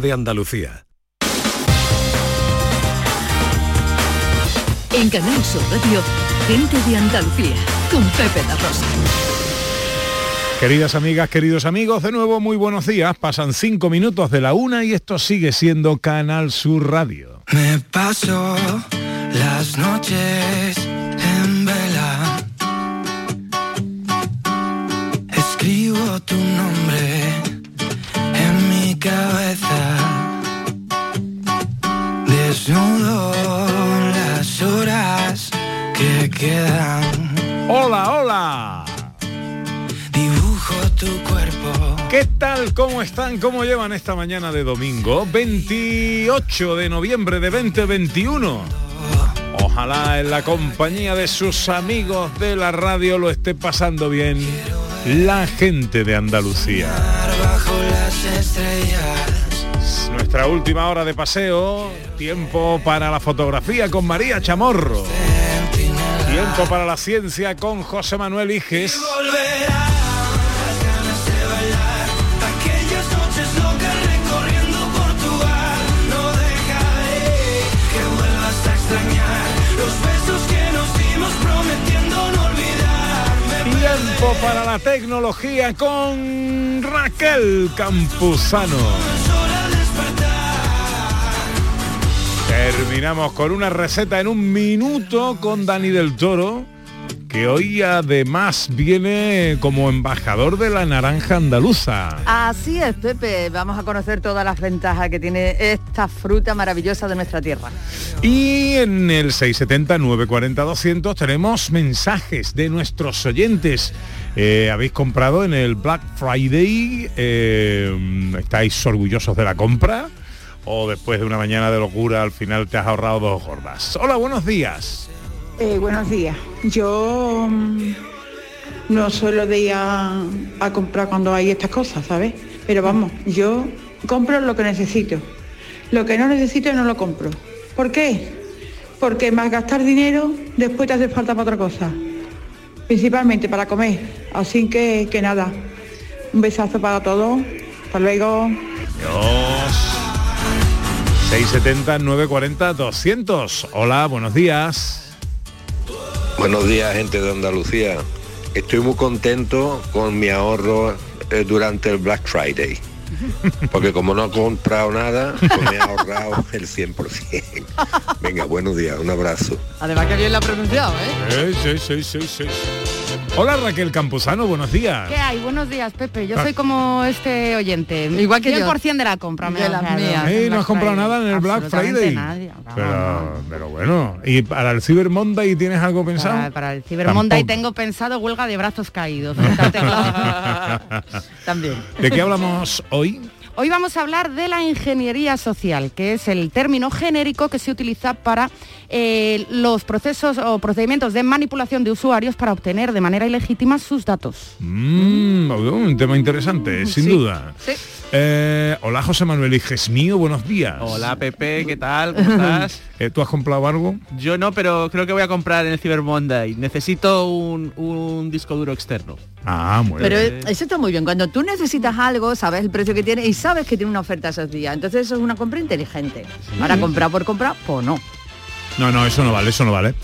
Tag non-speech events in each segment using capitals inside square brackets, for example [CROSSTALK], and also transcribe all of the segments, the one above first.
de Andalucía. En Canal Sur Radio, Gente de Andalucía, con Pepe La Rosa. Queridas amigas, queridos amigos, de nuevo muy buenos días. Pasan cinco minutos de la una y esto sigue siendo Canal Sur Radio. Me paso las noches en vela. Escribo tu nombre Desnudo las horas que quedan. Hola, hola. Dibujo tu cuerpo. ¿Qué tal? ¿Cómo están? ¿Cómo llevan esta mañana de domingo? 28 de noviembre de 2021. Ojalá en la compañía de sus amigos de la radio lo esté pasando bien la gente de Andalucía. Bajo las estrellas. Nuestra última hora de paseo, tiempo para la fotografía con María Chamorro. Tiempo para la ciencia con José Manuel Iges. Tiempo para la tecnología con Raquel Campuzano. Terminamos con una receta en un minuto con Dani del Toro, que hoy además viene como embajador de la naranja andaluza. Así es, Pepe. Vamos a conocer todas las ventajas que tiene esta fruta maravillosa de nuestra tierra. Y en el 670-940-200 tenemos mensajes de nuestros oyentes. Eh, habéis comprado en el Black Friday, eh, estáis orgullosos de la compra o después de una mañana de locura al final te has ahorrado dos gordas. Hola, buenos días. Eh, buenos días. Yo mm, no suelo de ir a, a comprar cuando hay estas cosas, ¿sabes? Pero vamos, yo compro lo que necesito. Lo que no necesito no lo compro. ¿Por qué? Porque más gastar dinero después te hace falta para otra cosa. Principalmente para comer. Así que, que nada. Un besazo para todos. Hasta luego. Dios. 670-940-200. Hola, buenos días. Buenos días, gente de Andalucía. Estoy muy contento con mi ahorro eh, durante el Black Friday. [LAUGHS] Porque como no he comprado nada, pues me he ahorrado el 100%. [LAUGHS] Venga, buenos días, un abrazo. Además que bien la ha pronunciado, ¿eh? Sí, sí, sí, sí, sí. Hola Raquel Campuzano, buenos días. ¿Qué hay? Buenos días, Pepe. Yo soy como este oyente. Igual que yo. 100% de la compra. me De las mías. Eh, no has comprado Friday. nada en el Black Friday. nadie. Pero, no. pero bueno, ¿y para el Cyber Monday tienes algo pensado? Para, para el Cyber Monday Tampoco. tengo pensado huelga de brazos caídos. [LAUGHS] [LAUGHS] También. ¿De qué hablamos hoy? Hoy vamos a hablar de la ingeniería social, que es el término genérico que se utiliza para eh, los procesos o procedimientos de manipulación de usuarios para obtener de manera ilegítima sus datos. Mm, un tema interesante, sin Sí. duda. Sí. Eh, hola José Manuel Iges mío, buenos días. Hola Pepe, ¿qué tal? ¿Cómo estás? [LAUGHS] Eh, ¿Tú has comprado algo? Yo no, pero creo que voy a comprar en el Cyber Monday. Necesito un, un disco duro externo. Ah, muy Pero bien. eso está muy bien. Cuando tú necesitas algo, sabes el precio que tiene y sabes que tiene una oferta esos días. Entonces eso es una compra inteligente. Ahora comprar por comprar, pues no. No, no, eso no vale, eso no vale.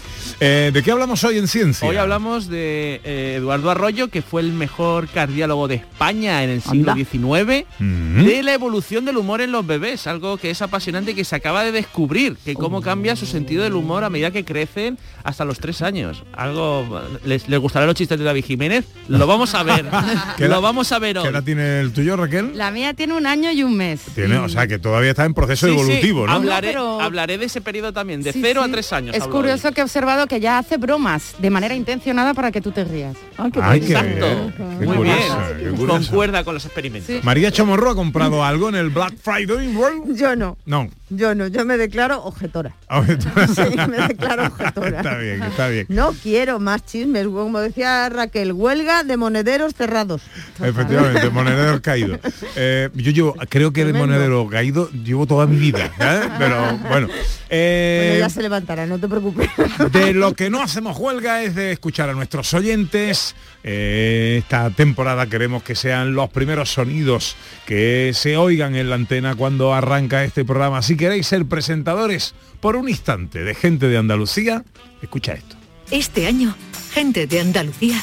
Eh, ¿De qué hablamos hoy en ciencia? Hoy hablamos de eh, Eduardo Arroyo, que fue el mejor cardiólogo de España en el siglo Anda. XIX, Mm. de la evolución del humor en los bebés, algo que es apasionante y que se acaba de descubrir, que cómo cambia su sentido del humor a medida que crecen hasta los tres años. Algo, ¿les, les gustarán los chistes de David Jiménez? Lo vamos a ver, [LAUGHS] ¿Qué lo vamos a ver ¿Qué hoy. edad tiene el tuyo, Raquel? La mía tiene un año y un mes. Tiene, o sea, que todavía está en proceso Sí, sí, evolutivo, ¿no? Hablaré, No, pero- hablaré de ese periodo también, de Sí, 0 sí. A 3 años. Es hoy. curioso que he observado que ya hace bromas de manera intencionada para que tú te rías. Ay, qué Ay, bien. qué Exacto. bien, qué Muy bien. qué. Concuerda con los experimentos. Sí. María Chamorro ha comprado algo en el Black Friday World. Yo no. No. Yo no, yo me declaro objetora. [LAUGHS] Sí, me declaro objetora. Está bien, está bien. No quiero más chismes, como decía Raquel, huelga de monederos cerrados. Efectivamente, monedero caído. Eh, yo llevo, creo que de Tremendo. monedero caído llevo toda mi vida, ¿eh? pero bueno. eh, Bueno, ya se levantará, no te preocupes. [LAUGHS] De lo que no hacemos huelga es de escuchar a nuestros oyentes. Eh, esta temporada queremos que sean los primeros sonidos que se oigan en la antena cuando arranca este programa. Si queréis ser presentadores por un instante de gente de Andalucía, escucha esto. Este año, Gente de Andalucía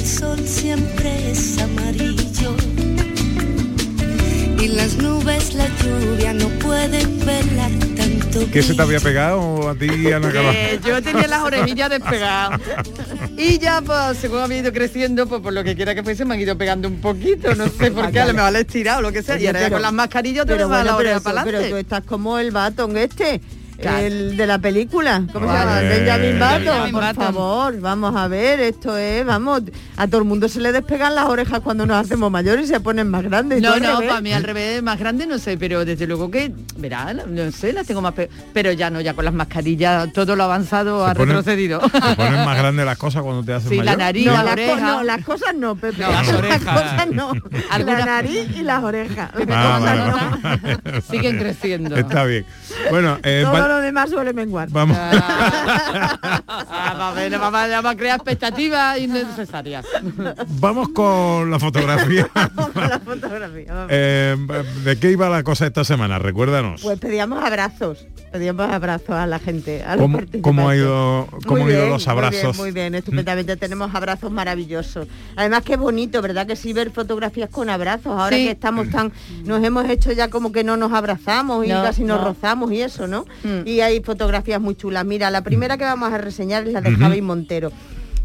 El sol siempre es amarillo y las nubes la lluvia no pueden velar tanto ¿Qué se te había pegado a ti, Ana? Eh, yo tenía las orejillas despegadas. [LAUGHS] Y ya, pues, según había ido creciendo, pues por lo que quiera que fuese, me han ido pegando un poquito. No sé por qué, a lo mejor le he estirado o lo que sea. Oye, y ahora ya pero- con las mascarillas te pero va la bueno, oreja para pero tú estás como el Baton este. El de la película, ¿cómo se llama? Benjamin Button, Benjamin por Button. favor, vamos a ver, esto es, vamos, a todo el mundo se le despegan las orejas cuando nos hacemos mayores y se ponen más grandes. No, no, para mí al revés, más grande no sé, pero desde luego que, verá, no- sé, las tengo más pe- pero ya no, ya con las mascarillas todo lo avanzado ha Se ponen- retrocedido. ¿Te ponen más grandes las cosas cuando te [LAUGHS] hacen Sí, la nariz, No, la las, oreja. no, las cosas no, Pepe. No, las las orejas. cosas no. [LAUGHS] La nariz y las orejas. Ah, cosas vale, no. vale. Siguen creciendo. Está bien. Bueno, eh, Todo lo demás suele menguar. vamos. Ah, va a ver, va a, va a crear expectativas innecesarias. Vamos con la fotografía. [LAUGHS] Con la fotografía. vamos. Eh, ¿De qué iba la cosa esta semana? Recuérdanos. Pues pedíamos abrazos, pedíamos abrazos a la gente. A los ¿Cómo, cómo ha ido, cómo Muy han ido bien, los abrazos? Muy bien, muy bien, estupendamente. Tenemos abrazos maravillosos. Además qué bonito, ¿verdad? Que sí ver fotografías con abrazos. Ahora Sí. que estamos tan, nos hemos hecho ya como que no nos abrazamos y No, casi nos no. rozamos y eso, ¿no? Mm. Y hay fotografías muy chulas. Mira, la primera que vamos a reseñar es la de Javi Montero.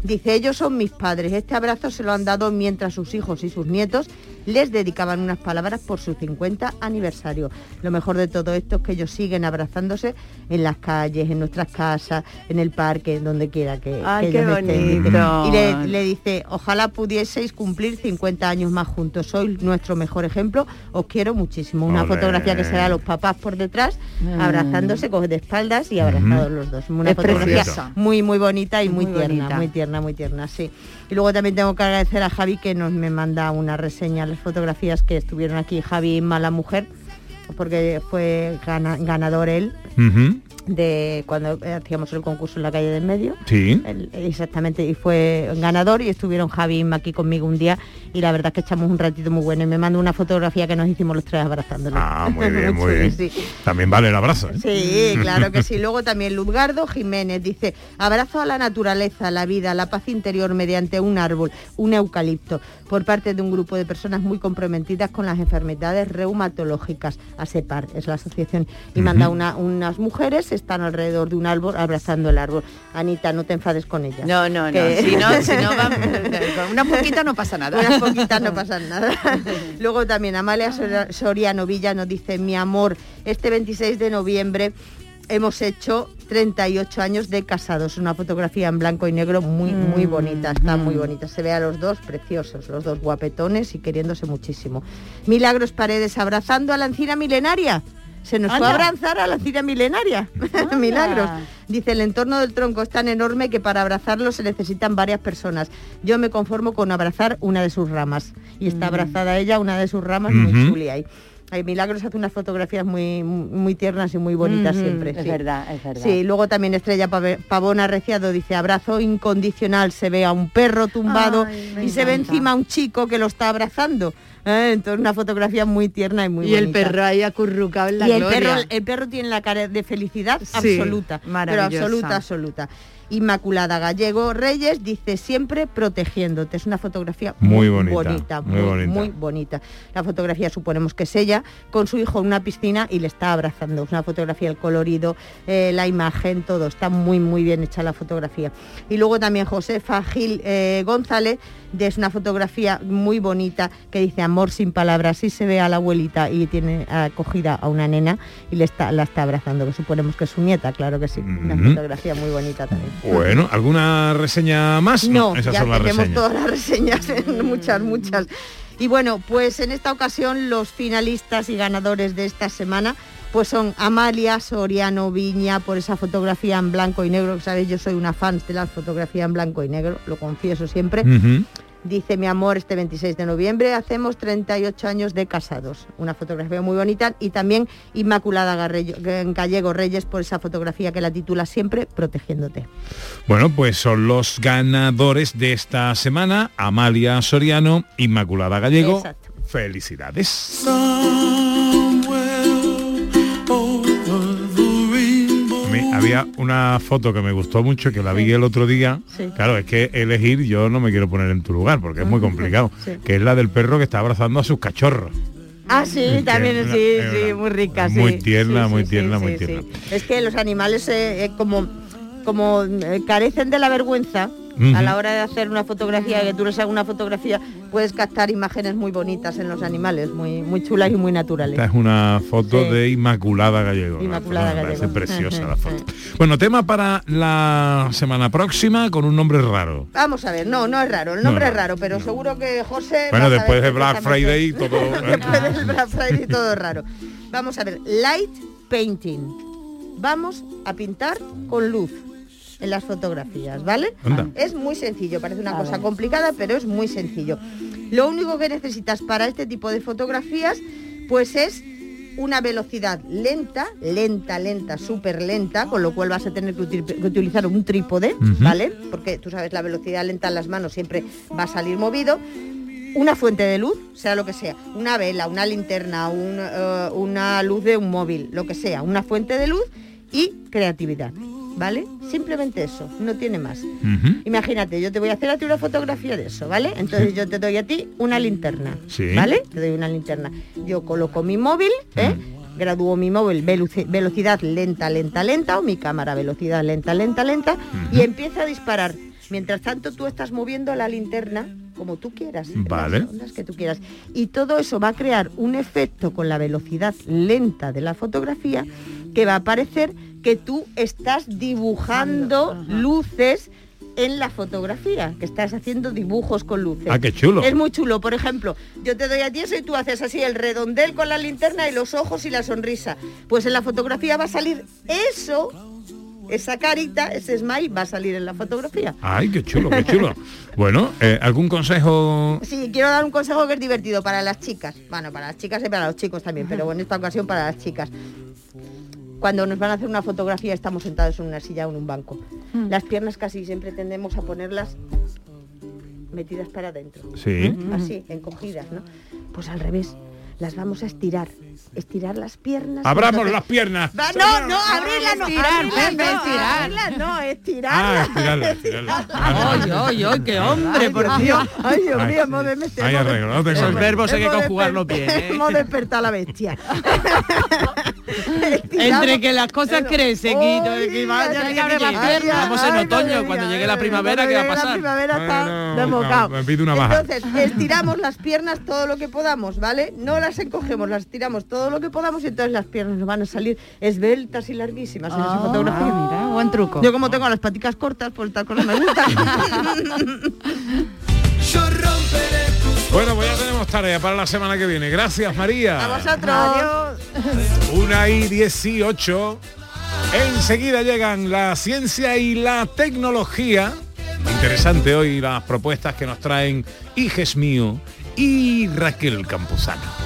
Dice, ellos son mis padres. Este abrazo se lo han dado mientras sus hijos y sus nietos les dedicaban unas palabras por su 50 aniversario. Lo mejor de todo esto es que ellos siguen abrazándose en las calles, en nuestras casas, en el parque, donde quiera que, Ay, que qué ellos estén. Y le, le dice, ojalá pudieseis cumplir 50 años más juntos. Sois nuestro mejor ejemplo. Os quiero muchísimo. Una fotografía que será los papás por detrás, Mm. abrazándose, coge de espaldas y abrazados los dos. Una Es fotografía preciosa. muy, muy bonita y muy, Muy tierna, bonita. muy tierna, muy tierna, sí. Y luego también tengo que agradecer a Javi que nos me manda una reseña, las fotografías que estuvieron aquí, Javi Mala Mujer, porque fue gana- ganador él de cuando hacíamos el concurso en la calle del medio. Sí. Exactamente, y fue ganador y estuvieron Javi y conmigo un día y la verdad es que echamos un ratito muy bueno y me mandó una fotografía que nos hicimos los tres abrazándonos. Ah, muy [LAUGHS] bien, muy bien. Sí. También vale el abrazo. ¿eh? Sí, claro que sí. Luego también Luzgardo Jiménez dice, abrazo a la naturaleza, la vida, la paz interior mediante un árbol, un eucalipto, por parte de un grupo de personas muy comprometidas con las enfermedades reumatológicas. ASEPAR es la asociación. Y manda una- unas mujeres, están alrededor de un árbol abrazando el árbol. Anita, no te enfades con ellas. No, no, no. Que- Si no, si no [LAUGHS] va- con una poquita no pasa nada. unas poquitas no pasan nada. [LAUGHS] Luego también Amalia Sor- Soriano Villa nos dice, mi amor, este 26 de noviembre hemos hecho 38 años de casados. Una fotografía en blanco y negro muy, muy bonita, está muy bonita. Se ve a los dos preciosos, los dos guapetones y queriéndose muchísimo. Milagros Paredes abrazando a la encina milenaria. Se nos fue a abrazar a la encina milenaria. [LAUGHS] Milagros. Dice, el entorno del tronco es tan enorme que para abrazarlo se necesitan varias personas. Yo me conformo con abrazar una de sus ramas. Y está abrazada ella, una de sus ramas, muy chuli ahí. Ay, Milagros hace unas fotografías muy, muy tiernas y muy bonitas siempre. es sí. verdad, es verdad. Sí, luego también Estrella Pavón Arreciado dice, abrazo incondicional, se ve a un perro tumbado Ay, y se ve encima a un chico que lo está abrazando. ¿Eh? Entonces una fotografía muy tierna y muy y el perro ahí acurrucado en la y el perro, el perro tiene la cara de felicidad Sí, absoluta, pero absoluta, absoluta. Inmaculada Gallego Reyes dice siempre protegiéndote. Es una fotografía Muy muy, bonita, bonita, muy muy, bonita. muy bonita. La fotografía suponemos que es ella con su hijo en una piscina y le está abrazando. Es una fotografía, el colorido, eh, la imagen, todo. Está muy, muy bien hecha la fotografía. Y luego también Josefa Gil eh, González de- es una fotografía muy bonita que dice amor sin palabras. Sí se ve a la abuelita y tiene acogida a una nena y le está, la está abrazando, que suponemos que es su nieta, claro que sí. Una fotografía muy bonita también. Bueno, ¿alguna reseña más? No, esas ya son las tenemos reseñas. todas las reseñas, [LAUGHS] muchas, muchas. Y bueno, pues en esta ocasión los finalistas y ganadores de esta semana pues son Amalia Soriano Viña por esa fotografía en blanco y negro, que sabéis, yo soy una fan de la fotografía en blanco y negro, lo confieso siempre. Dice mi amor, este 26 de noviembre hacemos 38 años de casados. Una fotografía muy bonita y también Inmaculada Garrello- Gallego Reyes por esa fotografía que la titula siempre Protegiéndote. Bueno, pues son los ganadores de esta semana, Amalia Soriano, Inmaculada Gallego. Exacto. Felicidades. Había una foto que me gustó mucho, que la vi el otro día. Claro, es que elegir yo no me quiero poner en tu lugar, porque es muy complicado. Que es la del perro que está abrazando a sus cachorros. Ah, sí, también, sí, sí, muy rica, sí. muy tierna, Sí, muy tierna, muy tierna. Es que los animales eh, eh, como, como eh, carecen de la vergüenza A la hora de hacer una fotografía, que tú les hagas una fotografía, puedes captar imágenes muy bonitas en los animales, muy, muy chulas y muy naturales. Esta es una foto Sí. de Inmaculada Gallego. Inmaculada Me parece Gallego. preciosa la [LAUGHS] foto. Bueno, tema para la semana próxima con un nombre raro. Vamos a ver, no, no es raro, el nombre No, es raro, pero seguro que José... Bueno, después de Black perfectamente. Friday todo... [LAUGHS] ¿eh? Después del Black Friday todo es raro. Vamos a ver, light painting. Vamos a pintar con luz en las fotografías, ¿vale? Anda. Es muy sencillo, parece una cosa complicada, pero es muy sencillo. Lo único que necesitas para este tipo de fotografías, pues es una velocidad lenta, lenta, lenta, súper lenta, con lo cual vas a tener que, util- que utilizar un trípode. ¿vale? Porque tú sabes, la velocidad lenta en las manos siempre va a salir movido. Una fuente de luz, sea lo que sea, una vela, una linterna, un, eh, una luz de un móvil, lo que sea, una fuente de luz y creatividad, ¿vale? Simplemente eso, no tiene más. Imagínate, yo te voy a hacer a ti una fotografía de eso, ¿vale? Entonces yo te doy a ti una linterna, Sí. ¿vale? Te doy una linterna. Yo coloco mi móvil, ¿eh? Gradúo mi móvil veloci- velocidad lenta, lenta, lenta, o mi cámara velocidad lenta, lenta, lenta, y empiezo a disparar. Mientras tanto tú estás moviendo la linterna como tú quieras, en Vale. las ondas que tú quieras. Y todo eso va a crear un efecto con la velocidad lenta de la fotografía que va a parecer que tú estás dibujando luces en la fotografía, que estás haciendo dibujos con luces. Ah, qué chulo. Es muy chulo. Por ejemplo, yo te doy a ti eso y tú haces así el redondel con la linterna y los ojos y la sonrisa. Pues en la fotografía va a salir eso, esa carita, ese smile va a salir en la fotografía. Ay, qué chulo, qué chulo. [LAUGHS] Bueno, eh, ¿algún consejo? Sí, quiero dar un consejo que es divertido para las chicas. Bueno, para las chicas y para los chicos también, pero en esta ocasión para las chicas. Cuando nos van a hacer una fotografía estamos sentados en una silla o en un banco. Las piernas casi siempre tendemos a ponerlas metidas para adentro. Sí. Así, encogidas, ¿no? Pues al revés. Las vamos a estirar. Estirar las piernas. Abramos Entonces- las piernas. Va, no, no, abrirlas no. estirar, Pepe, no, estirar. abrirlas no, Ah, estirarlas. estirarla, estirarla. Ay, ay, ay, qué hombre, por Dios. Ay, Dios Ay, mío, hemos de meter- Hay arreglo, no arreglo. verbos hay que conjugarlos bien. Hemos despertado a la bestia. [LAUGHS] Entre que las cosas crecen y Ay, que vaya ay, que abre ay, las piernas. Vamos en otoño, cuando llegue la primavera, ¿qué va a pasar? La primavera está desbocado. me pido una baja. Entonces, estiramos las piernas todo lo que podamos, ¿vale? No las encogemos, las estiramos todo lo que podamos y entonces las piernas nos van a salir esbeltas y larguísimas en esa Ah, fotografía. mira, buen truco. Yo como tengo las paticas cortas, pues tal cosa me gusta. [LAUGHS] Yo romperé tus Bueno, pues ya tenemos tarea para la semana que viene. Gracias, María. a vosotros. Una y 18. Enseguida llegan la ciencia y la tecnología. Interesante hoy las propuestas que nos traen Hijes Mío y Raquel Campuzano.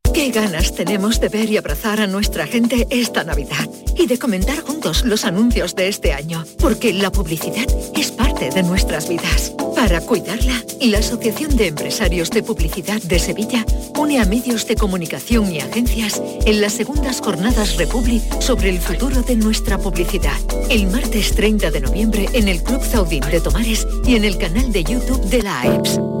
Qué ganas tenemos de ver y abrazar a nuestra gente esta Navidad y de comentar juntos los anuncios de este año, porque la publicidad es parte de nuestras vidas. Para cuidarla, la Asociación de Empresarios de Publicidad de Sevilla une a medios de comunicación y agencias en las segundas jornadas Republi sobre el futuro de nuestra publicidad. El martes 30 de noviembre en el Club Zaudín de Tomares y en el canal de YouTube de la AEPS.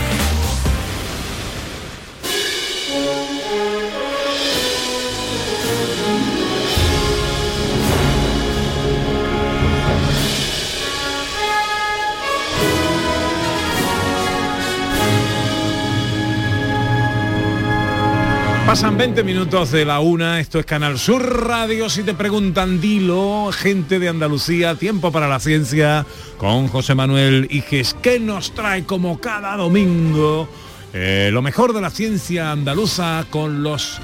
Pasan 20 minutos de la una, esto es Canal Sur Radio, si te preguntan, dilo, gente de Andalucía, tiempo para la ciencia, con José Manuel Iges, que nos trae como cada domingo eh, lo mejor de la ciencia andaluza con los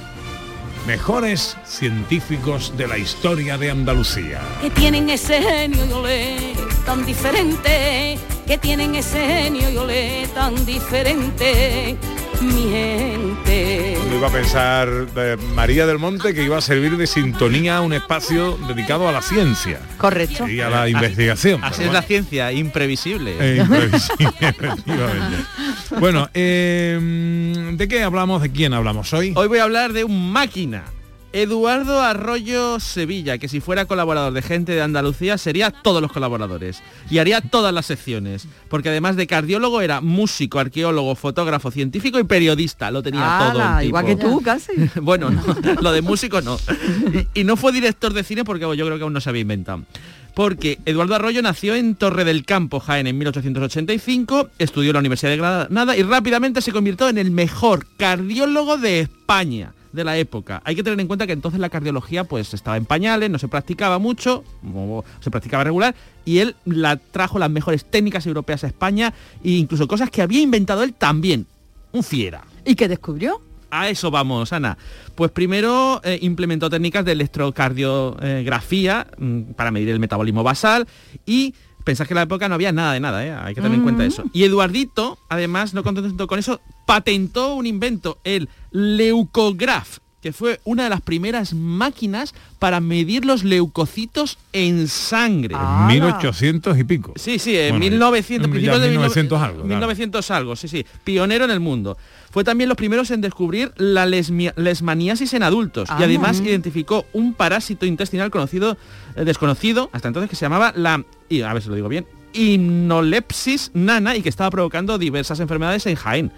mejores científicos de la historia de Andalucía. que tienen ese genio y olé tan diferente, que tienen ese genio y olé tan diferente, mi gente. Iba a pensar eh, María del Monte que iba a servir de sintonía a un espacio dedicado a la ciencia Correcto. y a la investigación. Así es la ciencia, imprevisible. Eh, imprevisible, [LAUGHS] efectivamente. Bueno, eh, ¿de qué hablamos? ¿De quién hablamos hoy? Hoy voy a hablar de un máquina. Eduardo Arroyo Sevilla, que si fuera colaborador de gente de Andalucía sería todos los colaboradores y haría todas las secciones, porque además de cardiólogo era músico, arqueólogo, fotógrafo, científico y periodista, lo tenía todo. el tipo. igual que tú, casi. [LAUGHS] bueno, no, lo de músico no. Y, y no fue director de cine porque yo creo que aún no se había inventado. Porque Eduardo Arroyo nació en Torre del Campo, Jaén, en 1885, estudió en la Universidad de Granada y rápidamente se convirtió en el mejor cardiólogo de España de la época. Hay que tener en cuenta que entonces la cardiología pues estaba en pañales, no se practicaba mucho, o se practicaba regular, y él la trajo las mejores técnicas europeas a España e incluso cosas que había inventado él también. Un fiera. ¿Y qué descubrió? A eso vamos, Ana. Pues primero eh, implementó técnicas de electrocardiografía mm, para medir el metabolismo basal y pensás que en la época no había nada de nada, ¿eh? hay que tener en cuenta eso. Y Eduardito, además, no contento con eso, patentó un invento, el leucograph, que fue una de las primeras máquinas para medir los leucocitos en sangre. En 1800 y pico. Sí, sí, en Bueno, 1900, ya principios de 1900 algo, claro. 1900 algo, sí, sí. Pionero en el mundo. Fue también los primeros en descubrir la lesmaniasis en adultos y Ah. además identificó un parásito intestinal conocido, eh, desconocido hasta entonces que se llamaba la, y a ver si lo digo bien, himnolepsis nana y que estaba provocando diversas enfermedades en Jaén.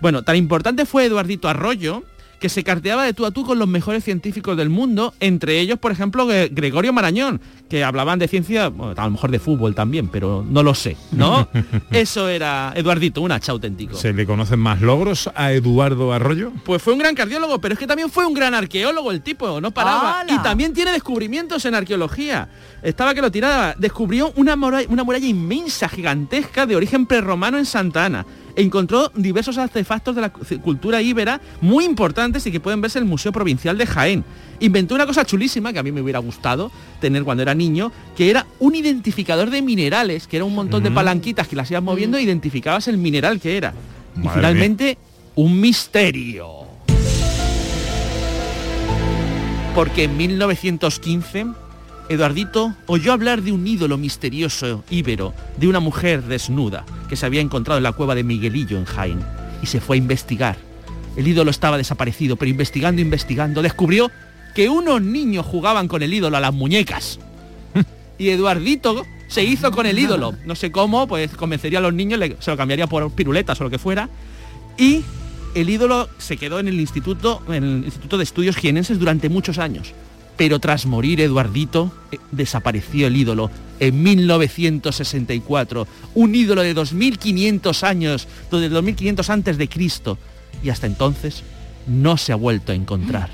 Bueno, tan importante fue Eduardito Arroyo que se carteaba de tú a tú con los mejores científicos del mundo, entre ellos, por ejemplo, Gre- Gregorio Marañón, que hablaban de ciencia, bueno, a lo mejor de fútbol también, pero no lo sé, ¿no? [LAUGHS] Eso era Eduardito, un hacha auténtico. ¿Se le conocen más logros a Eduardo Arroyo? Pues fue un gran cardiólogo, pero es que también fue un gran arqueólogo el tipo, no paraba. ¡Hala! Y también tiene descubrimientos en arqueología. Estaba que lo tiraba. Descubrió una muralla, una muralla inmensa, gigantesca, de origen prerromano en Santa Ana. Encontró diversos artefactos de la cu- cultura íbera muy importantes y que pueden verse en el Museo Provincial de Jaén. Inventó una cosa chulísima que a mí me hubiera gustado tener cuando era niño, que era un identificador de minerales, que era un montón de palanquitas que las ibas moviendo e identificabas el mineral que era. y finalmente, un misterio. Porque en 1915, Eduardito oyó hablar de un ídolo misterioso íbero, de una mujer desnuda, que se había encontrado en la cueva de Miguelillo en Jaén, y se fue a investigar. El ídolo estaba desaparecido, pero investigando, investigando, descubrió que unos niños jugaban con el ídolo a las muñecas. [LAUGHS] Y Eduardito se hizo con el ídolo. No sé cómo, pues convencería a los niños, se lo cambiaría por piruletas o lo que fuera. Y el ídolo se quedó en el instituto, en el Instituto de Estudios Jienenses durante muchos años. Pero tras morir Eduardito, eh, desapareció el ídolo en 1964. Un ídolo de 2500 años, de 2500 antes de Cristo. Y hasta entonces no se ha vuelto a encontrar.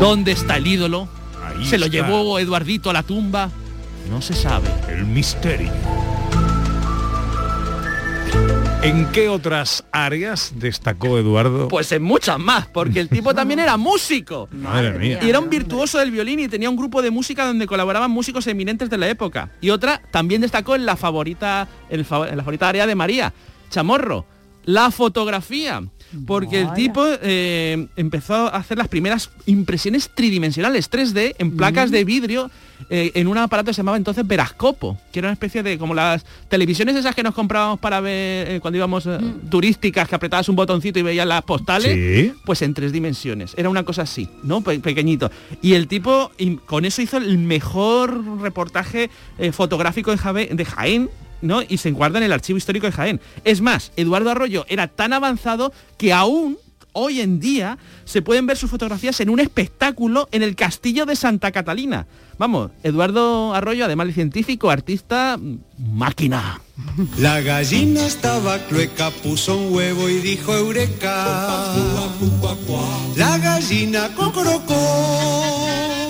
¿Dónde está el ídolo? Ahí ¿Se lo está. llevó Eduardito a la tumba? No se sabe. El misterio. ¿En qué otras áreas destacó Eduardo? Pues en muchas más, porque el tipo también era músico. [LAUGHS] Madre mía. Y era un virtuoso del violín y tenía un grupo de música donde colaboraban músicos eminentes de la época. Y otra también destacó en la favorita, en, el fa- en la favorita área de María, Chamorro, la fotografía. Porque el tipo eh, empezó a hacer las primeras impresiones tridimensionales 3D en placas de vidrio eh, en un aparato que se llamaba entonces Verascopo, que era una especie de como las televisiones esas que nos comprábamos para ver eh, cuando íbamos eh, turísticas, que apretabas un botoncito y veías las postales Sí. pues en tres dimensiones. Era una cosa así, ¿no? Pe- pequeñito. Y el tipo y con eso hizo el mejor reportaje eh, fotográfico de, Jave- de Jaén. ¿No? Y se guarda en el archivo histórico de Jaén. Es más, Eduardo Arroyo era tan avanzado que aún hoy en día se pueden ver sus fotografías en un espectáculo en el castillo de Santa Catalina. Vamos, Eduardo Arroyo, además de científico, artista, máquina. La gallina estaba clueca, puso un huevo y dijo eureka. La gallina cocorocó.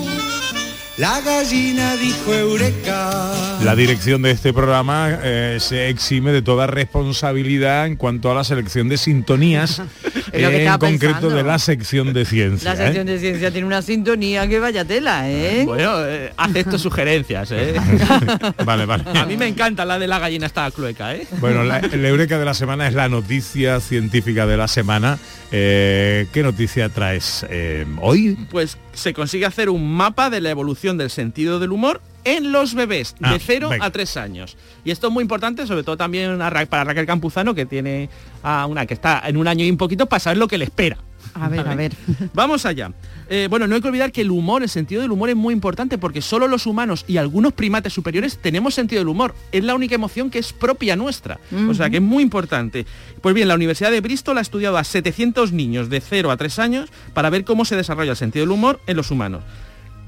La gallina dijo eureka. La dirección de este programa eh, se exime de toda responsabilidad en cuanto a la selección de sintonías, [LAUGHS] que en concreto pensando. de la sección de ciencia. La sección ¿eh? de ciencia tiene una sintonía que vaya tela, ¿eh? Bueno, eh, acepto sugerencias, ¿eh? [LAUGHS] Vale, vale. A mí me encanta la de la gallina estaba clueca, ¿eh? Bueno, la, la eureka de la semana es la noticia científica de la semana. Eh, ¿Qué noticia traes eh, hoy? Pues se consigue hacer un mapa de la evolución del sentido del humor en los bebés Ah, de 0 venga. a 3 años. Y esto es muy importante, sobre todo también para Raquel Campuzano, que tiene a una que está en un año y un poquito para saber lo que le espera. A ver, a ver. [LAUGHS] Vamos allá. Eh, bueno, no hay que olvidar que el humor, el sentido del humor es muy importante porque solo los humanos y algunos primates superiores tenemos sentido del humor. Es la única emoción que es propia nuestra. O sea que es muy importante. Pues bien, la Universidad de Bristol ha estudiado a 700 niños de 0 a 3 años para ver cómo se desarrolla el sentido del humor en los humanos.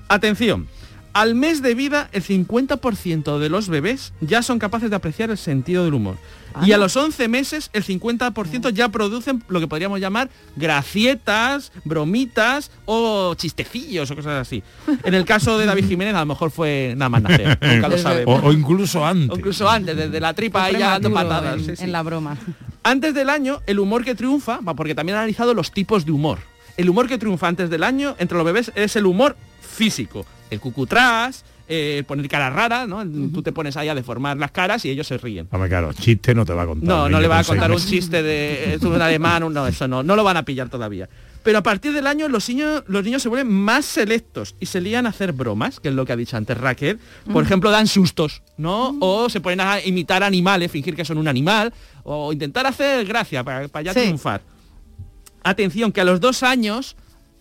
Atención, al mes de vida el 50% de los bebés ya son capaces de apreciar el sentido del humor. Y a los 11 meses el 50% ya producen lo que podríamos llamar gracietas, bromitas o chistecillos o cosas así. En el caso de David Jiménez a lo mejor fue nada más nacer, nunca lo [LAUGHS] o, sabemos. o incluso antes. O incluso antes, desde la tripa ahí ya dando patadas. en, sí, sí. en la broma. Antes del año, el humor que triunfa, porque también han analizado los tipos de humor. El humor que triunfa antes del año entre los bebés es el humor físico. El cucutrás, eh, el poner cara rara, ¿no? Tú te pones ahí a deformar las caras y ellos se ríen. Hombre, claro, chiste no te va a contar. No, no le va a contar un chiste de es un alemán, no, eso no, no lo van a pillar todavía. Pero a partir del año los niños, los niños se vuelven más selectos y se lían a hacer bromas, que es lo que ha dicho antes Raquel. Por Mm. ejemplo, dan sustos, ¿no? O se ponen a imitar animales, fingir que son un animal, o intentar hacer gracia para, para ya Sí. triunfar. Atención, que a los dos años,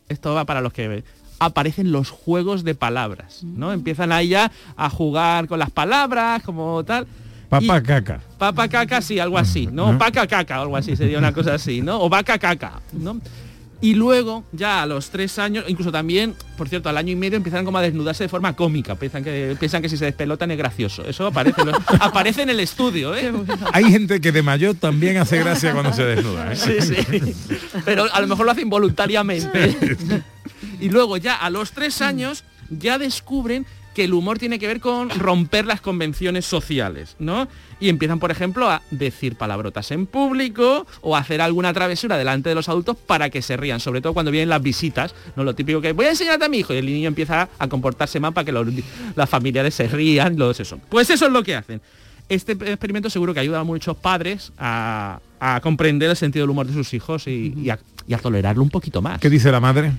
esto va para los que aparecen los juegos de palabras, ¿no? Empiezan ahí ya a jugar con las palabras, como tal. Papá caca. Papa caca, sí, algo así, ¿no? Paca caca, algo así, sería una cosa así, ¿no? O vaca caca, ¿no? Y luego, ya a los tres años, incluso también, por cierto, al año y medio empiezan como a desnudarse de forma cómica. Piensan que, piensan que si se despelotan es gracioso. Eso aparece, lo- [LAUGHS] aparece en el estudio, ¿eh? Hay gente que de mayor también hace gracia cuando se desnuda. ¿eh? Sí, sí. Pero a lo mejor lo hacen voluntariamente. Y luego ya a los tres años ya descubren que el humor tiene que ver con romper las convenciones sociales, ¿no? Y empiezan, por ejemplo, a decir palabrotas en público o a hacer alguna travesura delante de los adultos para que se rían, sobre todo cuando vienen las visitas, ¿no? Lo típico que voy a enseñarte a mi hijo y el niño empieza a comportarse más para que los, las familiares se rían, los eso. Pues eso es lo que hacen. Este experimento seguro que ayuda a muchos padres a, a comprender el sentido del humor de sus hijos y a tolerarlo un poquito más. ¿Qué dice la madre?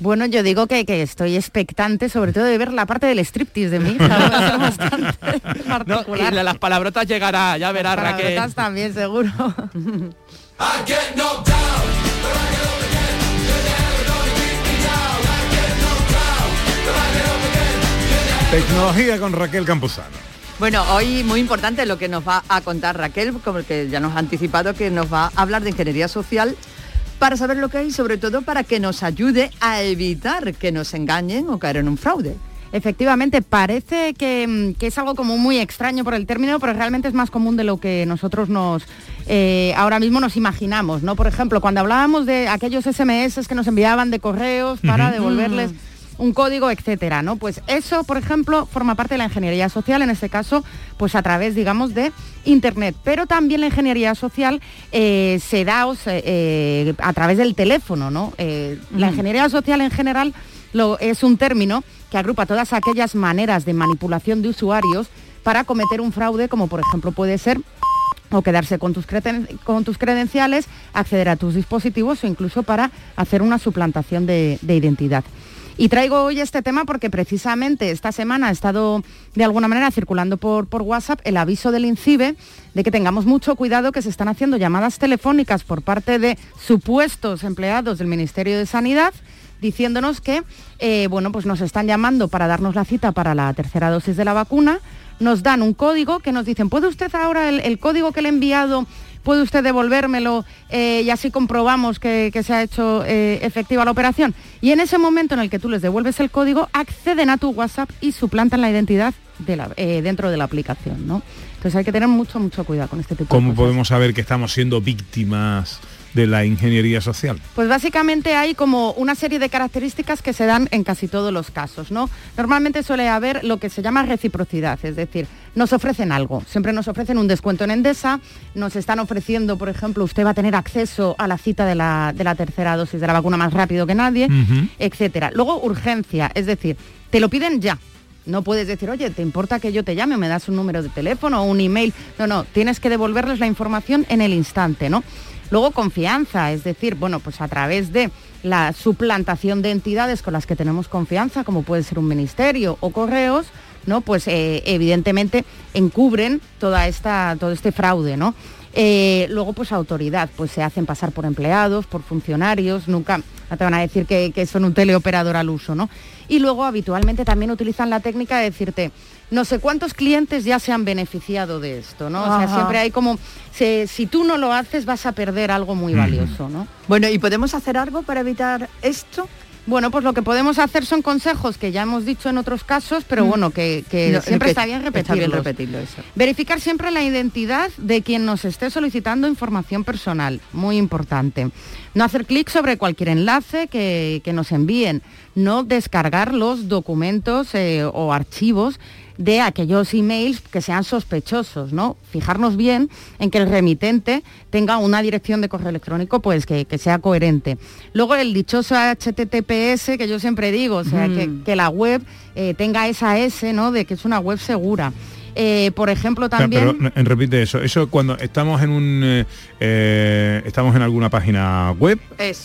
Bueno, yo digo que, que estoy expectante, sobre todo de ver la parte del striptease de mi hija. Va a ser [LAUGHS] bastante No, particular. y la- las palabrotas llegará, ya verás Raquel. Palabrotas también, seguro. Tecnología con Raquel Campuzano. Bueno, hoy muy importante lo que nos va a contar Raquel, como que ya nos ha anticipado que nos va a hablar de ingeniería social para saber lo que hay y sobre todo para que nos ayude a evitar que nos engañen o caer en un fraude. Efectivamente, parece que, mm, que es algo como muy extraño por el término, pero realmente es más común de lo que nosotros nos eh, ahora mismo nos imaginamos, ¿no? Por ejemplo, cuando hablábamos de aquellos SMS que nos enviaban de correos para devolverles un código, etcétera, ¿no? Pues eso, por ejemplo, forma parte de la ingeniería social, en este caso, pues a través, digamos, de internet. Pero también la ingeniería social eh, se da o eh, a través del teléfono, ¿no? Eh, La ingeniería social en general lo, es un término que agrupa todas aquellas maneras de manipulación de usuarios para cometer un fraude, como por ejemplo puede ser o quedarse con tus, con tus credenciales, acceder a tus dispositivos o incluso para hacer una suplantación de, de identidad. Y traigo hoy este tema porque precisamente esta semana ha estado de alguna manera circulando por, por WhatsApp el aviso del INCIBE de que tengamos mucho cuidado que se están haciendo llamadas telefónicas por parte de supuestos empleados del Ministerio de Sanidad diciéndonos que eh, bueno, pues nos están llamando para darnos la cita para la tercera dosis de la vacuna, nos dan un código que nos dicen, ¿puede usted ahora el, el código que le he enviado, puede usted devolvérmelo eh, y así comprobamos que, que se ha hecho eh, efectiva la operación? Y en ese momento en el que tú les devuelves el código, acceden a tu WhatsApp y suplantan la identidad de la- eh, dentro de la aplicación, ¿no? Entonces hay que tener mucho, mucho cuidado con este tipo de ¿Cómo cosas. podemos saber que estamos siendo víctimas de la ingeniería social? Pues básicamente hay como una serie de características que se dan en casi todos los casos, ¿no? Normalmente suele haber lo que se llama reciprocidad, es decir, nos ofrecen algo, siempre nos ofrecen un descuento en Endesa, nos están ofreciendo, por ejemplo, usted va a tener acceso a la cita de la, de la tercera dosis de la vacuna más rápido que nadie, etcétera. Luego urgencia, es decir, te lo piden ya. No puedes decir, oye, ¿te importa que yo te llame o me das un número de teléfono o un email? No, no, tienes que devolverles la información en el instante, ¿no? Luego confianza, es decir, bueno, pues a través de la suplantación de entidades con las que tenemos confianza, como puede ser un ministerio o correos, ¿no? Pues eh, evidentemente encubren toda esta, todo este fraude, ¿no? Eh, luego, pues autoridad, pues se hacen pasar por empleados, por funcionarios, nunca no te van a decir que, que son un teleoperador al uso, ¿no? Y luego habitualmente también utilizan la técnica de decirte, no sé cuántos clientes ya se han beneficiado de esto, ¿no? O sea, siempre hay como, se- si tú no lo haces vas a perder algo muy valioso, ¿no? Bueno, ¿y podemos hacer algo para evitar esto? Bueno, pues lo que podemos hacer son consejos que ya hemos dicho en otros casos, pero Mm. bueno, que, que No, siempre que está bien. Está bien repetirlo eso. Verificar siempre la identidad de quien nos esté solicitando información personal, muy importante. No hacer clic sobre cualquier enlace que, que nos envíen. No descargar los documentos eh, o archivos de aquellos emails que sean sospechosos, ¿no? Fijarnos bien en que el remitente tenga una dirección de correo electrónico pues que, que sea coherente. Luego el dichoso HTTPS que yo siempre digo, o sea, Mm. que, que la web eh, tenga esa S, ¿no? De que es una web segura. Eh, por ejemplo, también... Pero, eh, repite eso. Eso cuando estamos en un eh, estamos en alguna página web.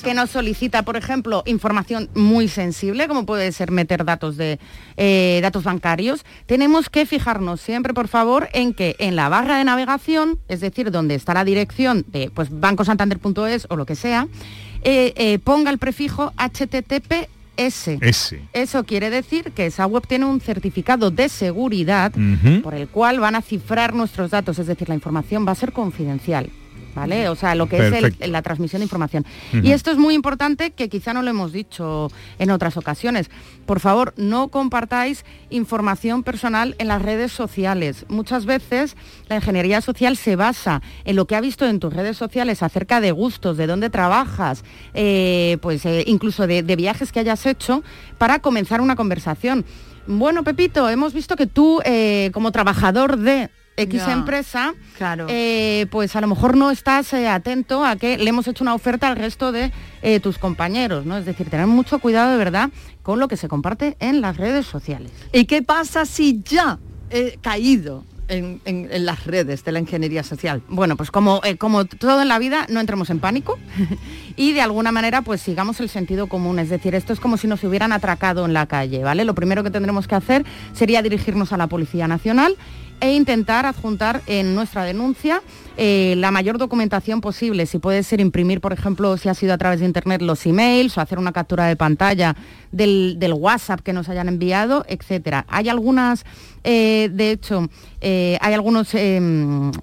que nos solicita, por ejemplo, información muy sensible, como puede ser meter datos de eh, datos bancarios, tenemos que fijarnos siempre, por favor, en que en la barra de navegación, es decir, donde está la dirección de pues, bancosantander.es o lo que sea, ponga el prefijo Ese. Eso quiere decir que esa web tiene un certificado de seguridad por el cual van a cifrar nuestros datos, es decir, la información va a ser confidencial. ¿Vale? O sea, lo que Perfecto. es el- la transmisión de información. Y esto es muy importante que quizá no lo hemos dicho en otras ocasiones. Por favor, no compartáis información personal en las redes sociales. Muchas veces la ingeniería social se basa en lo que ha visto en tus redes sociales acerca de gustos, de dónde trabajas, eh, pues eh, incluso de, de viajes que hayas hecho, para comenzar una conversación. Bueno, Pepito, hemos visto que tú, eh, como trabajador de X Ya, empresa, claro. eh, pues a lo mejor no estás eh, atento a que le hemos hecho una oferta al resto de eh, tus compañeros, ¿no? Es decir, tener mucho cuidado de verdad con lo que se comparte en las redes sociales. ¿Y qué pasa si ya he caído en, en- en las redes de la ingeniería social? Bueno, pues como, eh, como todo en la vida, no entremos en pánico [LAUGHS] y de alguna manera pues sigamos el sentido común. Es decir, esto es como si nos hubieran atracado en la calle, ¿vale? Lo primero que tendremos que hacer sería dirigirnos a la Policía Nacional e intentar adjuntar en nuestra denuncia eh, la mayor documentación posible. Si puede ser imprimir, por ejemplo, si ha sido a través de Internet, los emails o hacer una captura de pantalla del, del WhatsApp que nos hayan enviado, etcétera. Hay algunas Eh, de hecho, eh, hay algunos eh,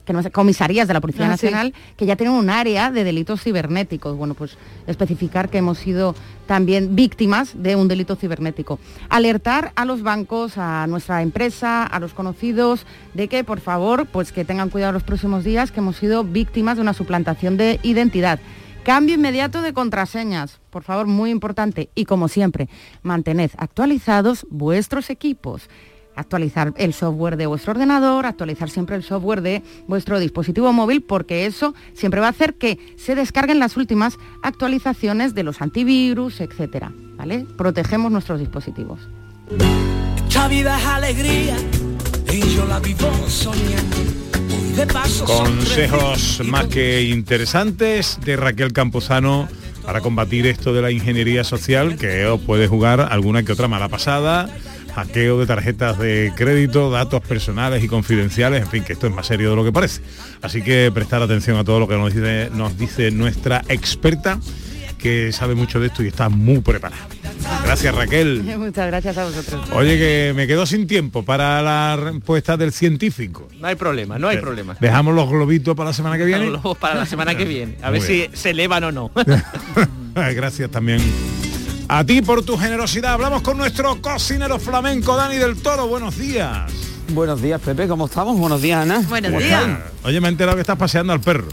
que no sé, comisarías de la Policía Ah, sí. Nacional que ya tienen un área de delitos cibernéticos. Bueno, pues especificar que hemos sido también víctimas de un delito cibernético. Alertar a los bancos, a nuestra empresa, a los conocidos, de que por favor, pues que tengan cuidado los próximos días, que hemos sido víctimas de una suplantación de identidad. Cambio inmediato de contraseñas, por favor, muy importante. Y como siempre, mantened actualizados vuestros equipos. Actualizar el software de vuestro ordenador, actualizar siempre el software de vuestro dispositivo móvil, porque eso siempre va a hacer que se descarguen las últimas actualizaciones de los antivirus, etcétera. ¿Vale? Protegemos nuestros dispositivos. Esta vida es alegría y yo la vivo soñando. Voy de paso Consejos más que interesantes de Raquel Campuzano para combatir esto de la ingeniería social que os puede jugar alguna que otra mala pasada, hackeo de tarjetas de crédito, datos personales y confidenciales, en fin, que esto es más serio de lo que parece. Así que prestar atención a todo lo que nos dice, nos dice nuestra experta que sabe mucho de esto y está muy preparada. Gracias Raquel. [LAUGHS] Muchas gracias a vosotros. Oye, que me quedo sin tiempo para la respuesta del científico. No hay problema, no hay problema. Dejamos los globitos para la semana que viene. Los globos para la semana que [LAUGHS] viene. A Muy ver bien. si se elevan o no. [LAUGHS] Gracias también a ti por tu generosidad. Hablamos con nuestro cocinero flamenco Dani del Toro. Buenos días. Buenos días, Pepe, ¿cómo estamos? Buenos días, Ana. Buenos ¿Cómo días. están? Oye, me he enterado que estás paseando al perro.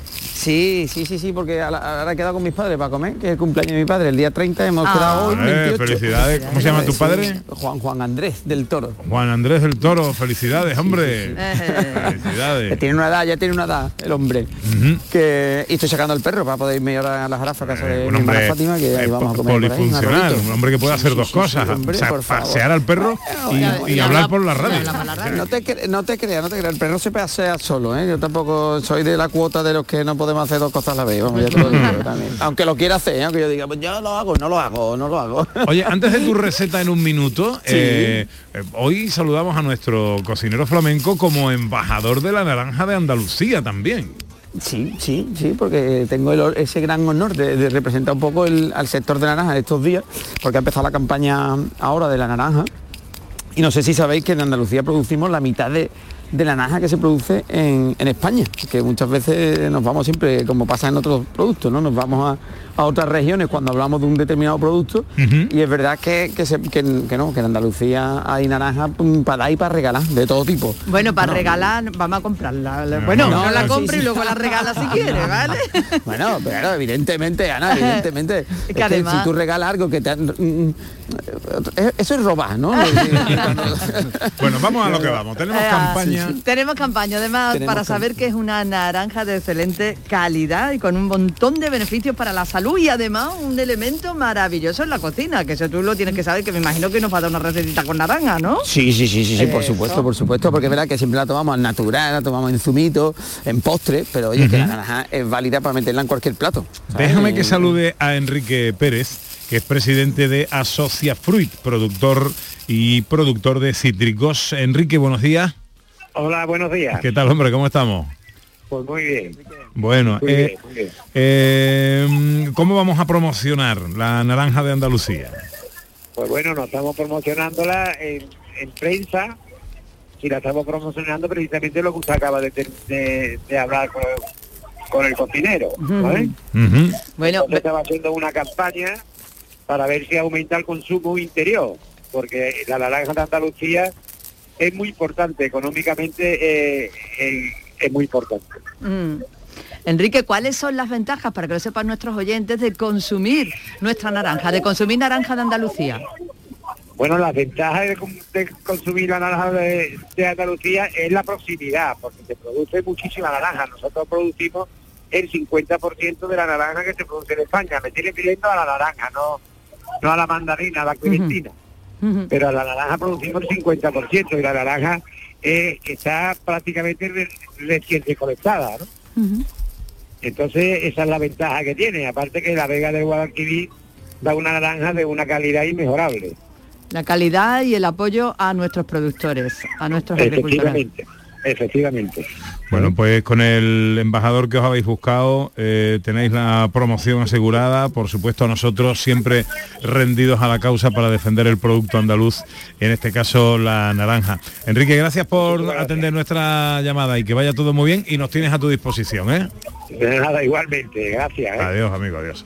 Sí, sí, sí, sí, porque ahora he quedado con mis padres para comer, que es el cumpleaños de mi padre, el día 30 hemos Ah. quedado hoy, Eh, 28. felicidades. ¿Cómo se llama tu padre? Juan Juan Andrés del Toro. Juan Andrés del Toro. Felicidades, hombre. Felicidades. tiene una edad, ya tiene una edad el hombre. Que y estoy sacando al perro para poder irme ahora a la jarafa a casa de mi hermana hombre Fátima, que ahí eh, vamos a comer polifuncional, un hombre que puede hacer dos cosas, hombre, o sea, pasear al perro y, y hablar por la radio. No te, no te creas, no te creas, el perro se pasea solo, ¿eh? Yo tampoco soy de la cuota de los que no podemos hacer dos cosas a la vez, vamos, ya te lo digo [LAUGHS] también. Aunque lo quiera hacer, ¿eh? aunque yo diga, pues yo lo hago, no lo hago, no lo hago. [LAUGHS] Oye, antes de tu receta en un minuto, Sí. eh, eh, hoy saludamos a nuestro cocinero flamenco como embajador de la naranja de Andalucía también. Sí, sí, sí, porque tengo el ese gran honor de, de representar un poco el- al sector de la naranja de estos días, porque ha empezado la campaña ahora de la naranja. Y no sé si sabéis que en Andalucía producimos la mitad de, de la naranja que se produce en, en España, que muchas veces nos vamos siempre, como pasa en otros productos, ¿no? Nos vamos a, a otras regiones cuando hablamos de un determinado producto y es verdad que, que, se- que- que no, que en Andalucía hay naranja mm, para dar y para regalar, de todo tipo. Bueno, para Bueno, regalar, vamos a comprarla. Bueno, no, no, la sí, sí. y luego la regala si quiere, ¿vale? [LAUGHS] Bueno, pero evidentemente, Ana, evidentemente. [LAUGHS] es Que además- si tú regalas algo que te han- mm, Eso es robar, ¿no? [LAUGHS] [LAUGHS] Bueno, vamos a lo que vamos. Tenemos Eh, campaña. sí, sí. Tenemos campaña, además, Tenemos para saber que es una naranja de excelente calidad y con un montón de beneficios para la salud y además un elemento maravilloso en la cocina, que eso tú lo tienes que saber, que me imagino que nos va a dar una recetita con naranja, ¿no? Sí, sí, sí, sí, sí, por supuesto, por supuesto, porque es verdad que siempre la tomamos al natural, la tomamos en zumito, en postre, pero oye, que la naranja es válida para meterla en cualquier plato. ¿sabes? Déjame que salude a Enrique Pérez, que es presidente de Fruit, productor y productor de cítricos. Enrique, buenos días. Hola, buenos días. ¿Qué tal, hombre? ¿Cómo estamos? Pues muy bien. Bueno, Muy eh, bien, muy bien. eh, ¿cómo vamos a promocionar la naranja de Andalucía? Pues bueno, nos estamos promocionándola en, en prensa y la estamos promocionando precisamente lo que usted acaba de, de- de hablar con, con el cocinero. ¿vale? Bueno, Entonces estaba haciendo una campaña para ver si aumenta el consumo interior, porque la naranja de Andalucía es muy importante, económicamente eh, eh, es muy importante. Mm. Enrique, ¿cuáles son las ventajas para que lo sepan nuestros oyentes de consumir nuestra naranja, de consumir naranja de Andalucía? Bueno, la ventaja de, con- de consumir la naranja de, de Andalucía es la proximidad, porque se produce muchísima naranja. Nosotros producimos el 50% de la naranja que se produce en España. Me estoy refiriendo a la naranja, no, no a la mandarina, a la clementina. Pero a la naranja producimos el 50% y la naranja eh, está prácticamente re- recién recolectada, ¿no? Entonces esa es la ventaja que tiene, aparte que la Vega del Guadalquivir da una naranja de una calidad inmejorable. La calidad y el apoyo a nuestros productores, a nuestros agricultores. Efectivamente. Bueno, pues con el embajador que os habéis buscado eh, tenéis la promoción asegurada. Por supuesto, nosotros siempre rendidos a la causa para defender el producto andaluz, en este caso la naranja. Enrique, gracias por atender nuestra llamada y que vaya todo muy bien y nos tienes a tu disposición. ¿eh? De nada, igualmente, gracias. ¿eh? Adiós, amigo, adiós.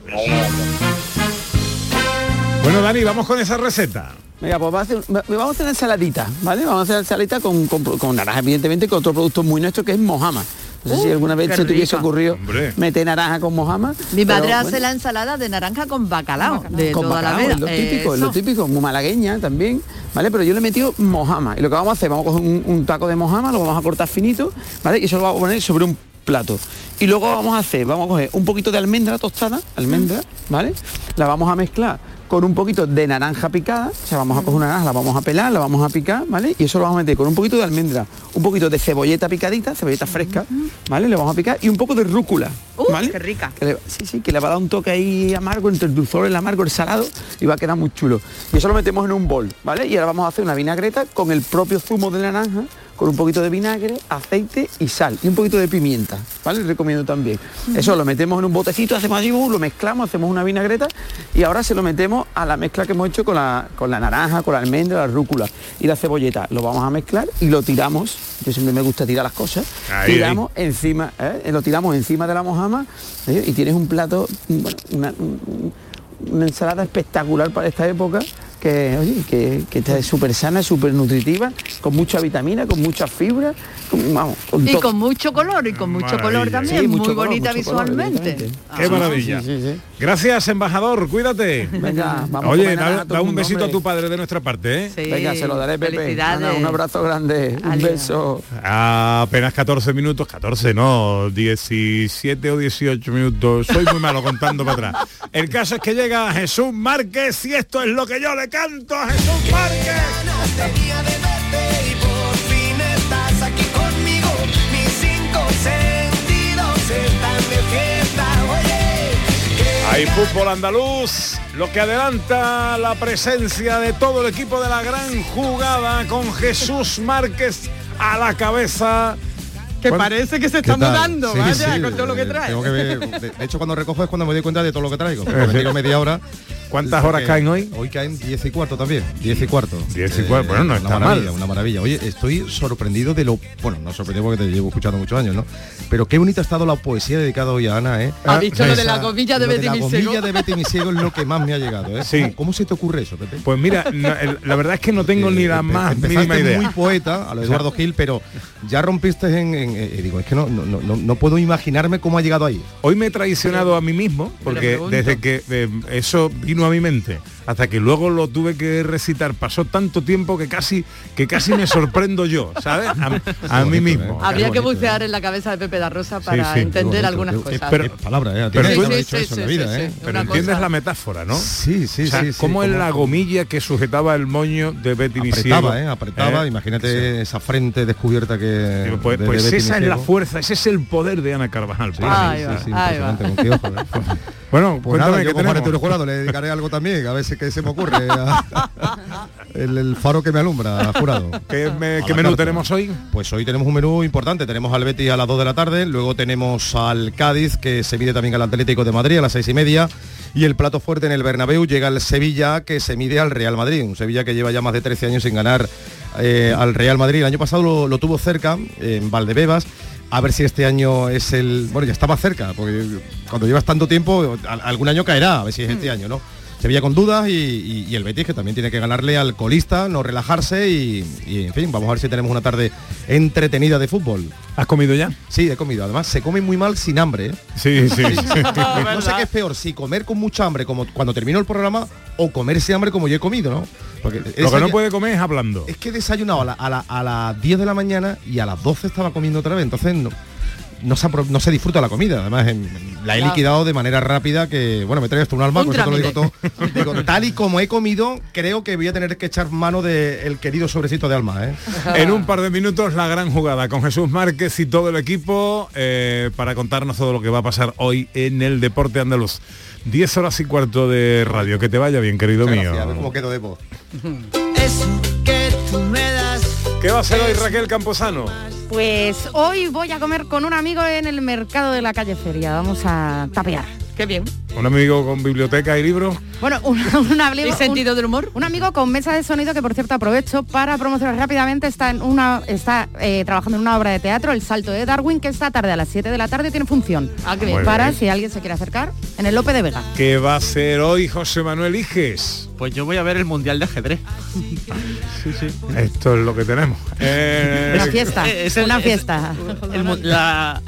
Bueno, Dani, vamos con esa receta. Venga, pues vamos a, hacer, vamos a hacer una ensaladita, ¿vale? Vamos a hacer una ensaladita con, con, con naranja, evidentemente, con otro producto muy nuestro que es mojama. No sé si alguna vez se te hubiese ocurrido Hombre. meter naranja con mojama. Mi pero, madre hace bueno, la ensalada de naranja con bacalao, de con toda bacalao, la vida. es lo típico, es lo típico, muy malagueña también, ¿vale? Pero yo le he metido mojama. Y lo que vamos a hacer, vamos a coger un, un taco de mojama, lo vamos a cortar finito, ¿vale? Y eso lo vamos a poner sobre un plato. Y luego vamos a hacer, vamos a coger un poquito de almendra tostada, almendra, ¿vale? La vamos a mezclar con un poquito de naranja picada, o sea, vamos a coger una naranja, la vamos a pelar, la vamos a picar, ¿vale? Y eso lo vamos a meter con un poquito de almendra, un poquito de cebolleta picadita, cebolleta fresca, ¿vale? Le vamos a picar y un poco de rúcula, ¿vale? qué rica. Que le- sí, sí, que le va a dar un toque ahí amargo entre el dulzor, el amargo, el salado y va a quedar muy chulo. Y eso lo metemos en un bol, ¿vale? Y ahora vamos a hacer una vinagreta con el propio zumo de naranja, con un poquito de vinagre, aceite y sal y un poquito de pimienta, ¿vale? Recomiendo también. Eso lo metemos en un botecito, hacemos así, uh, lo mezclamos, hacemos una vinagreta y ahora se lo metemos a la mezcla que hemos hecho con la, con la naranja, con la almendra, la rúcula y la cebolleta. Lo vamos a mezclar y lo tiramos, yo siempre me gusta tirar las cosas, Ahí, tiramos encima, ¿eh? lo tiramos encima de la mojama ¿eh? y tienes un plato, bueno, una, un- una ensalada espectacular para esta época que, oye, que, que está súper sana, súper nutritiva, con mucha vitamina, con mucha fibra, con, vamos, con Y con mucho color, y con mucho color también, Sí, muy color, bonita color, visualmente. Ah, Qué maravilla. sí, sí, sí. Gracias, embajador, cuídate. Venga, vamos a Oye, da, un besito a tu padre de nuestra parte, ¿eh? Sí, Venga, se lo daré, Pepe. Ana, un abrazo grande, un Adiós. beso. A apenas 14 minutos, 14 no, 17 o 18 minutos. Soy muy malo contando para atrás. El caso es que llega Jesús Márquez y esto es lo que yo le canto a Jesús Márquez. Tenía de verte y por fin estás aquí conmigo. Mis cinco sentidos están de fiesta. Oye, que Hay fútbol andaluz, lo que adelanta la presencia de todo el equipo de la gran jugada con Jesús Márquez a la cabeza. Que Bueno, parece que se ¿Qué está tal? mudando, Sí, vaya, sí, con todo lo que trae. tengo que ver- de, de hecho, cuando recojo es cuando me doy cuenta de todo lo que traigo. [LAUGHS] Porque me media hora. ¿Cuántas horas caen hoy? Hoy caen 10 y cuarto también. 10 y cuarto. 10 y cuarto, bueno, no una está maravilla, mal. Una maravilla. Oye, estoy sorprendido de lo... Bueno, no sorprendido porque te llevo escuchando muchos años, ¿no? Pero qué bonita ha estado la poesía dedicada hoy a Ana, ¿eh? Ha dicho lo de la gomilla de Betty la Misiego. gomilla de Betty Misiego es lo que más me ha llegado, ¿eh? Sí. ¿Cómo, se te ocurre eso, Pepe? Pues mira, no, el- la verdad es que no tengo ni la más mínima idea. muy poeta a lo Eduardo Gil, pero ya rompiste en, en- eh, digo, es que no, no, no, no puedo imaginarme cómo ha llegado ahí. Hoy me he traicionado a mí mismo porque desde que eh, eso vino a mi mente hasta que luego lo tuve que recitar pasó tanto tiempo que casi que casi me sorprendo yo, ¿sabes? A, a mí mismo. ¿eh? Habría que bonito, bucear en la cabeza de Pepe da Rosa para sí, entender algunas qué- cosas. pero- palabra, ¿eh? En ¿eh? entiendes cosa. la metáfora, ¿no? Sí, sí, O sea, sí, es cómo- la gomilla que sujetaba el moño de Betty Misiego. apretaba, ¿eh? Apretaba, ¿Eh? imagínate esa frente descubierta que... Pues, de- pues de Betty esa es la fuerza, ese es el poder de Ana Carvajal. Sí, con ¿eh? Bueno, Pues nada, cuéntame yo como Juan Antonio tenemos. Jurado le dedicaré algo también, a ver si que se me ocurre. a- [LAUGHS] el, el faro que me alumbra, jurado. ¿Qué, me- qué menú carta. tenemos hoy? Pues hoy tenemos un menú importante. Tenemos al Betis a las 2 de la tarde, luego tenemos al Cádiz, que se mide también al Atlético de Madrid a las 6 y media. Y el plato fuerte en el Bernabéu llega el Sevilla, que se mide al Real Madrid. Un Sevilla que lleva ya más de 13 años sin ganar eh, al Real Madrid. El año pasado lo, lo tuvo cerca, en Valdebebas. A ver si este año es el... Bueno, ya más cerca, porque cuando llevas tanto tiempo, al- algún año caerá, a ver si es este año, ¿no? Sevilla con dudas y, y- y el Betis que también tiene que ganarle al colista, no relajarse y, y, en fin, vamos a ver si tenemos una tarde entretenida de fútbol. ¿Has comido ya? Sí, he comido. Además, se come muy mal sin hambre. ¿eh? Sí, sí. [LAUGHS] no sé qué es peor, si comer con mucha hambre como cuando termino el programa o comerse hambre como yo he comido, ¿no? Porque Lo que no puede comer es hablando. es que he desayunado a, la- a la- a las 10 de la mañana y a las 12 estaba comiendo otra vez, entonces no, no, se, apro- no se disfruta la comida. Además, en- la he Claro. liquidado de manera rápida que, bueno, me trae hasta un alma, Un con eso te lo digo todo. Digo, tal y como he comido, creo que voy a tener que echar mano del querido sobrecito de alma, ¿eh? [LAUGHS] En un par de minutos la gran jugada con Jesús Márquez y todo el equipo eh, para contarnos todo lo que va a pasar hoy en el deporte andaluz. 10 horas y cuarto de radio. Que te vaya bien, querido Muchas mío. gracias, a ver cómo quedo de voz. eso que tú me das ¿Qué va a hacer hoy Raquel Camposano? Pues hoy voy a comer con un amigo en el mercado de la calle Feria. Vamos a tapear. Qué bien. ¿Un amigo con biblioteca y libros? Bueno, [LAUGHS] un, un amigo- ¿Y sentido del humor? Un amigo con mesa de sonido que por cierto aprovecho para promocionar rápidamente. Está en una está eh, trabajando en una obra de teatro, El Salto de Darwin, que esta tarde a las 7 de la tarde tiene función. Ah, qué bien. Para bien. si alguien se quiere acercar, en el Lope de Vega. ¿Qué va a hacer hoy José Manuel Iges? Pues yo voy a ver el Mundial de Ajedrez. sí, sí. Esto es lo que tenemos. Eh, Una fiesta, es el- una es- fiesta. el la-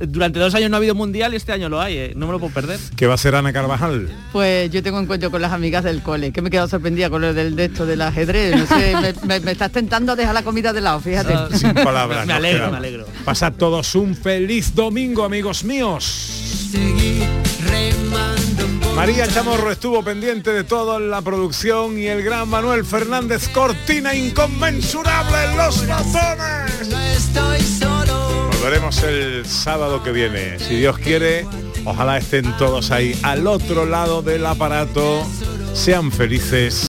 durante dos años no ha habido mundial y este año lo hay, eh, no me lo puedo perder. ¿Qué va a hacer Ana Carvajal? Pues yo tengo encuentro con las amigas del cole, que me he quedado sorprendida con lo del de esto del ajedrez. No sé, me, me- me estás tentando a dejar la comida de lado, fíjate. Ah, Sin palabras. [LAUGHS] Me alegro, quedamos. me alegro. Pasad todos un feliz domingo, amigos míos. María Chamorro estuvo pendiente de todo en la producción y el gran Manuel Fernández Cortina inconmensurable en los bazones. estoy. Volveremos el sábado que viene. Si Dios quiere, ojalá estén todos ahí al otro lado del aparato. Sean felices